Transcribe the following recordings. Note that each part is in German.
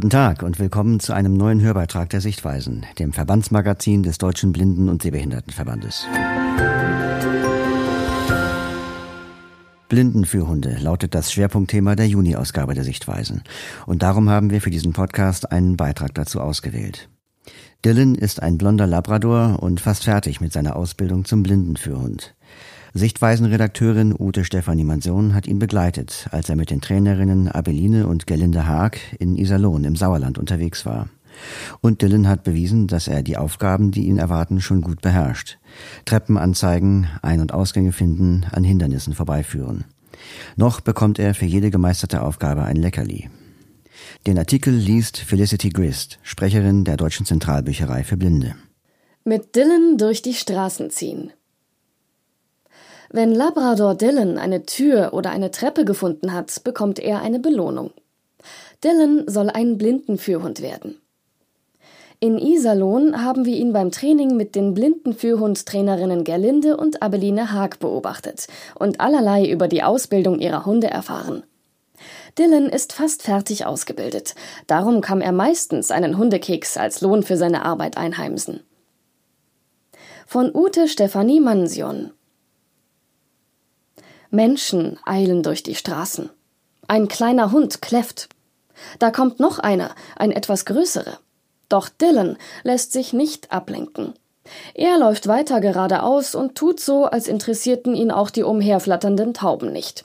Guten Tag und willkommen zu einem neuen Hörbeitrag der Sichtweisen, dem Verbandsmagazin des Deutschen Blinden- und Sehbehindertenverbandes. Blindenführhunde lautet das Schwerpunktthema der Juni-Ausgabe der Sichtweisen. Und darum haben wir für diesen Podcast einen Beitrag dazu ausgewählt. Dylan ist ein blonder Labrador und fast fertig mit seiner Ausbildung zum Blindenführhund. Sichtweisenredakteurin Ute Stefanie Mansion hat ihn begleitet, als er mit den Trainerinnen Abeline und Gelinde Haag in Iserlohn im Sauerland unterwegs war. Und Dylan hat bewiesen, dass er die Aufgaben, die ihn erwarten, schon gut beherrscht. Treppen anzeigen, Ein- und Ausgänge finden, an Hindernissen vorbeiführen. Noch bekommt er für jede gemeisterte Aufgabe ein Leckerli. Den Artikel liest Felicity Grist, Sprecherin der Deutschen Zentralbücherei für Blinde. Mit Dylan durch die Straßen ziehen. Wenn Labrador Dylan eine Tür oder eine Treppe gefunden hat, bekommt er eine Belohnung. Dylan soll ein Blindenführhund werden. In Iserlohn haben wir ihn beim Training mit den Blindenführhundtrainerinnen Gerlinde und Abeline Haag beobachtet und allerlei über die Ausbildung ihrer Hunde erfahren. Dylan ist fast fertig ausgebildet. Darum kann er meistens einen Hundekeks als Lohn für seine Arbeit einheimsen. Von Ute Stefanie Mansion Menschen eilen durch die Straßen. Ein kleiner Hund kläfft. Da kommt noch einer, ein etwas größerer. Doch Dylan lässt sich nicht ablenken. Er läuft weiter geradeaus und tut so, als interessierten ihn auch die umherflatternden Tauben nicht.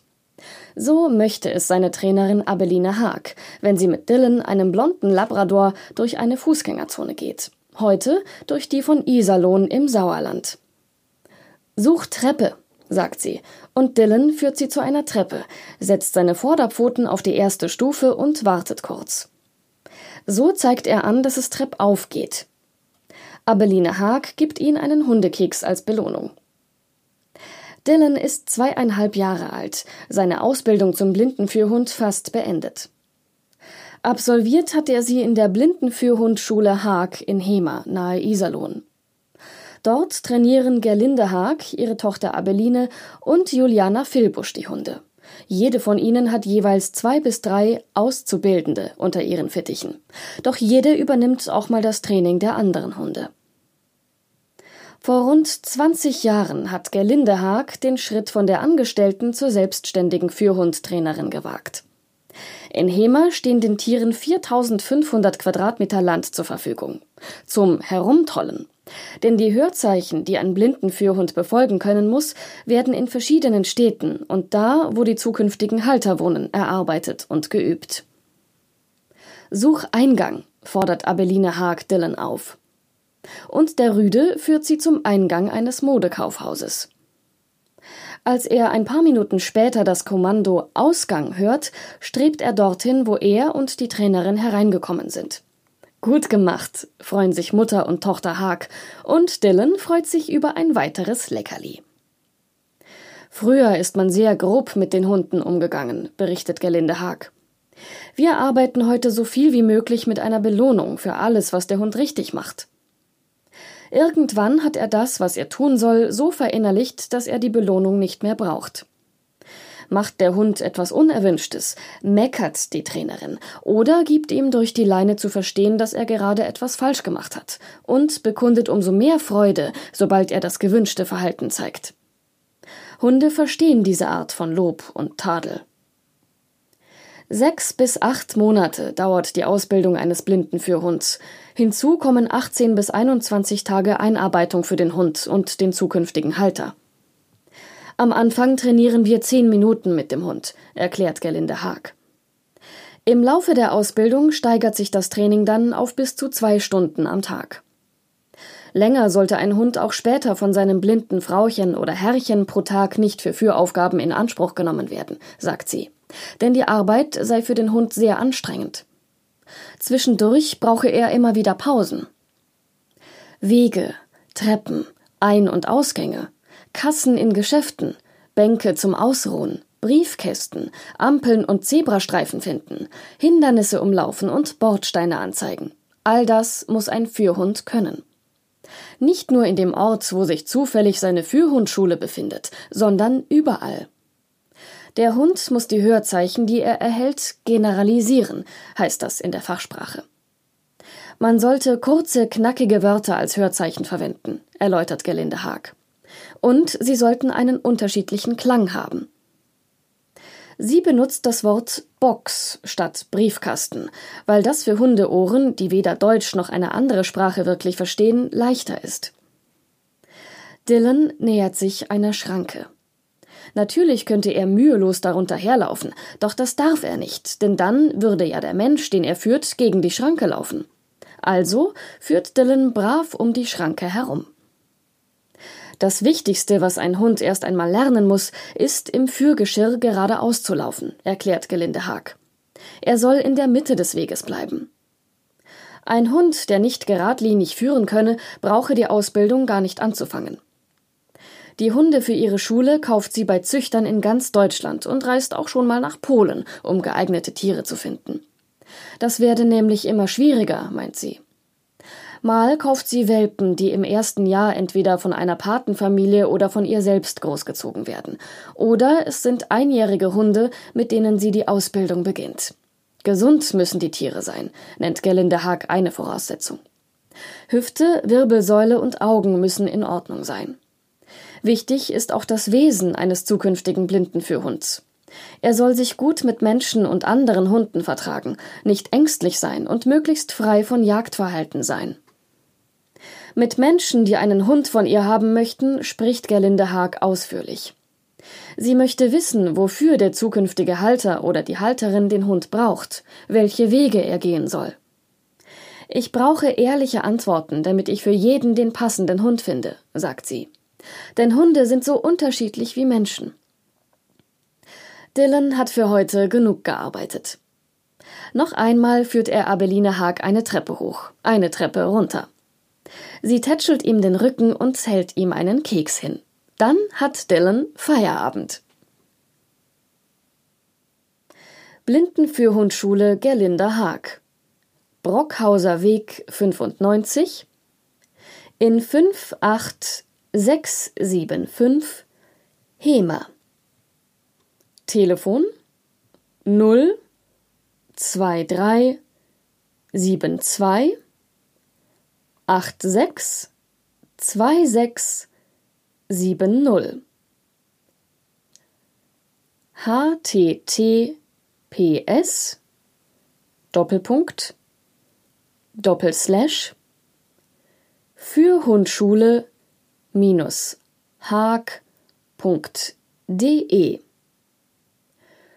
So möchte es seine Trainerin Abeline Haag, wenn sie mit Dylan, einem blonden Labrador, durch eine Fußgängerzone geht. Heute durch die von Iserlohn im Sauerland. Such Treppe, sagt sie, und Dylan führt sie zu einer Treppe, setzt seine Vorderpfoten auf die erste Stufe und wartet kurz. So zeigt er an, dass es treppauf geht. Abeline Haag gibt ihm einen Hundekeks als Belohnung. Dylan ist zweieinhalb Jahre alt, seine Ausbildung zum Blindenführhund fast beendet. Absolviert hat er sie in der Blindenführhundschule Haag in Hema nahe Iserlohn. Dort trainieren Gerlinde Haag, ihre Tochter Abeline und Juliana Filbusch die Hunde. Jede von ihnen hat jeweils zwei bis drei Auszubildende unter ihren Fittichen. Doch jede übernimmt auch mal das Training der anderen Hunde. Vor rund 20 Jahren hat Gerlinde Haag den Schritt von der Angestellten zur selbstständigen Fürhundtrainerin gewagt. In Hema stehen den Tieren 4500 Quadratmeter Land zur Verfügung. Zum Herumtollen. Denn die Hörzeichen, die ein Blindenführhund befolgen können muss, werden in verschiedenen Städten und da, wo die zukünftigen Halter wohnen, erarbeitet und geübt. Such Eingang, fordert Abeline Haag Dillon auf. Und der Rüde führt sie zum Eingang eines Modekaufhauses. Als er ein paar Minuten später das Kommando Ausgang hört, strebt er dorthin, wo er und die Trainerin hereingekommen sind. Gut gemacht, freuen sich Mutter und Tochter Haag, und Dylan freut sich über ein weiteres Leckerli. Früher ist man sehr grob mit den Hunden umgegangen, berichtet Gelinde Haag. Wir arbeiten heute so viel wie möglich mit einer Belohnung für alles, was der Hund richtig macht. Irgendwann hat er das, was er tun soll, so verinnerlicht, dass er die Belohnung nicht mehr braucht. Macht der Hund etwas Unerwünschtes, meckert die Trainerin oder gibt ihm durch die Leine zu verstehen, dass er gerade etwas falsch gemacht hat und bekundet umso mehr Freude, sobald er das gewünschte Verhalten zeigt. Hunde verstehen diese Art von Lob und Tadel. Sechs bis acht Monate dauert die Ausbildung eines Blindenführhunds. Hinzu kommen 18 bis 21 Tage Einarbeitung für den Hund und den zukünftigen Halter. Am Anfang trainieren wir zehn Minuten mit dem Hund, erklärt Gerlinde Haag. Im Laufe der Ausbildung steigert sich das Training dann auf bis zu zwei Stunden am Tag. Länger sollte ein Hund auch später von seinem blinden Frauchen oder Herrchen pro Tag nicht für Führaufgaben in Anspruch genommen werden, sagt sie. Denn die Arbeit sei für den Hund sehr anstrengend. Zwischendurch brauche er immer wieder Pausen. Wege, Treppen, Ein- und Ausgänge, Kassen in Geschäften, Bänke zum Ausruhen, Briefkästen, Ampeln und Zebrastreifen finden, Hindernisse umlaufen und Bordsteine anzeigen. All das muss ein Führhund können. Nicht nur in dem Ort, wo sich zufällig seine Führhundschule befindet, sondern überall. Der Hund muss die Hörzeichen, die er erhält, generalisieren, heißt das in der Fachsprache. Man sollte kurze, knackige Wörter als Hörzeichen verwenden, erläutert Gelinde Haag. Und sie sollten einen unterschiedlichen Klang haben. Sie benutzt das Wort Box statt Briefkasten, weil das für Hundeohren, die weder Deutsch noch eine andere Sprache wirklich verstehen, leichter ist. Dylan nähert sich einer Schranke. Natürlich könnte er mühelos darunter herlaufen, doch das darf er nicht, denn dann würde ja der Mensch, den er führt, gegen die Schranke laufen. Also führt Dylan brav um die Schranke herum. Das Wichtigste, was ein Hund erst einmal lernen muss, ist, im Führgeschirr geradeaus zu laufen, erklärt Gelinde Haag. Er soll in der Mitte des Weges bleiben. Ein Hund, der nicht geradlinig führen könne, brauche die Ausbildung gar nicht anzufangen. Die Hunde für ihre Schule kauft sie bei Züchtern in ganz Deutschland und reist auch schon mal nach Polen, um geeignete Tiere zu finden. Das werde nämlich immer schwieriger, meint sie. Mal kauft sie Welpen, die im ersten Jahr entweder von einer Patenfamilie oder von ihr selbst großgezogen werden. Oder es sind einjährige Hunde, mit denen sie die Ausbildung beginnt. Gesund müssen die Tiere sein, nennt Gelinde Haag eine Voraussetzung. Hüfte, Wirbelsäule und Augen müssen in Ordnung sein. Wichtig ist auch das Wesen eines zukünftigen Blindenführhunds. Er soll sich gut mit Menschen und anderen Hunden vertragen, nicht ängstlich sein und möglichst frei von Jagdverhalten sein. Mit Menschen, die einen Hund von ihr haben möchten, spricht Gerlinde Haag ausführlich. Sie möchte wissen, wofür der zukünftige Halter oder die Halterin den Hund braucht, welche Wege er gehen soll. Ich brauche ehrliche Antworten, damit ich für jeden den passenden Hund finde, sagt sie. Denn Hunde sind so unterschiedlich wie Menschen. Dylan hat für heute genug gearbeitet. Noch einmal führt er Abeline Haag eine Treppe hoch, eine Treppe runter. Sie tätschelt ihm den Rücken und hält ihm einen Keks hin. Dann hat Dylan Feierabend. Blindenführhundschule Gerlinda Haag. Brockhauser Weg 95 in 58675 Hema. Telefon 0 23 72 acht sechs zwei sechs sieben null https Doppelpunkt Doppelslash für Hundschule minus haag.de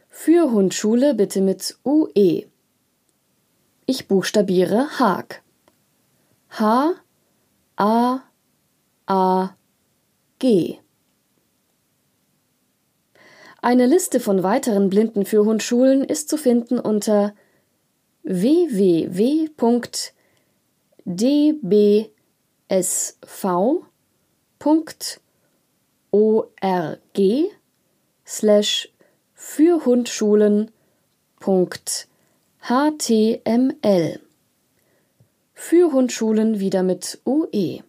Für Hundschule bitte mit UE. Ich buchstabiere Haag. H A A G. Eine Liste von weiteren Blindenführhundschulen ist zu finden unter www.dbsv.org slash fürhundschulen.html für Hundschulen wieder mit UE.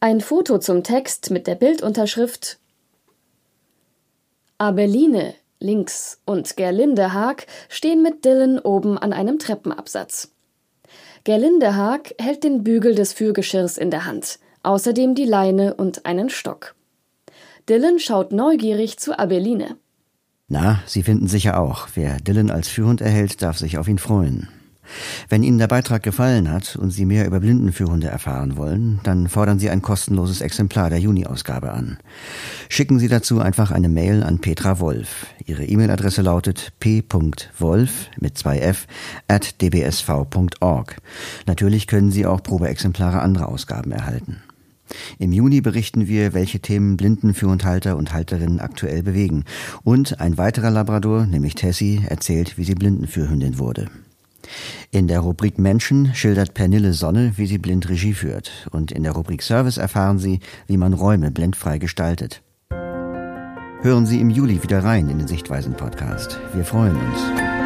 Ein Foto zum Text mit der Bildunterschrift Abeline links und Gerlinde Haag stehen mit Dylan oben an einem Treppenabsatz. Gerlinde Haag hält den Bügel des Führgeschirrs in der Hand, außerdem die Leine und einen Stock. Dylan schaut neugierig zu Abeline. Na, Sie finden sicher auch, wer Dylan als Führhund erhält, darf sich auf ihn freuen. Wenn Ihnen der Beitrag gefallen hat und Sie mehr über Blindenführhunde erfahren wollen, dann fordern Sie ein kostenloses Exemplar der Juni-Ausgabe an. Schicken Sie dazu einfach eine Mail an Petra Wolf. Ihre E-Mail-Adresse lautet p.wolf mit zwei f at dbsv.org. Natürlich können Sie auch Probeexemplare anderer Ausgaben erhalten. Im Juni berichten wir, welche Themen Blindenführhundhalter und Halterinnen aktuell bewegen. Und ein weiterer Labrador, nämlich Tessie, erzählt, wie sie Blindenführhündin wurde. In der Rubrik Menschen schildert Pernille Sonne, wie sie blind Regie führt. Und in der Rubrik Service erfahren Sie, wie man Räume blindfrei gestaltet. Hören Sie im Juli wieder rein in den Sichtweisen-Podcast. Wir freuen uns.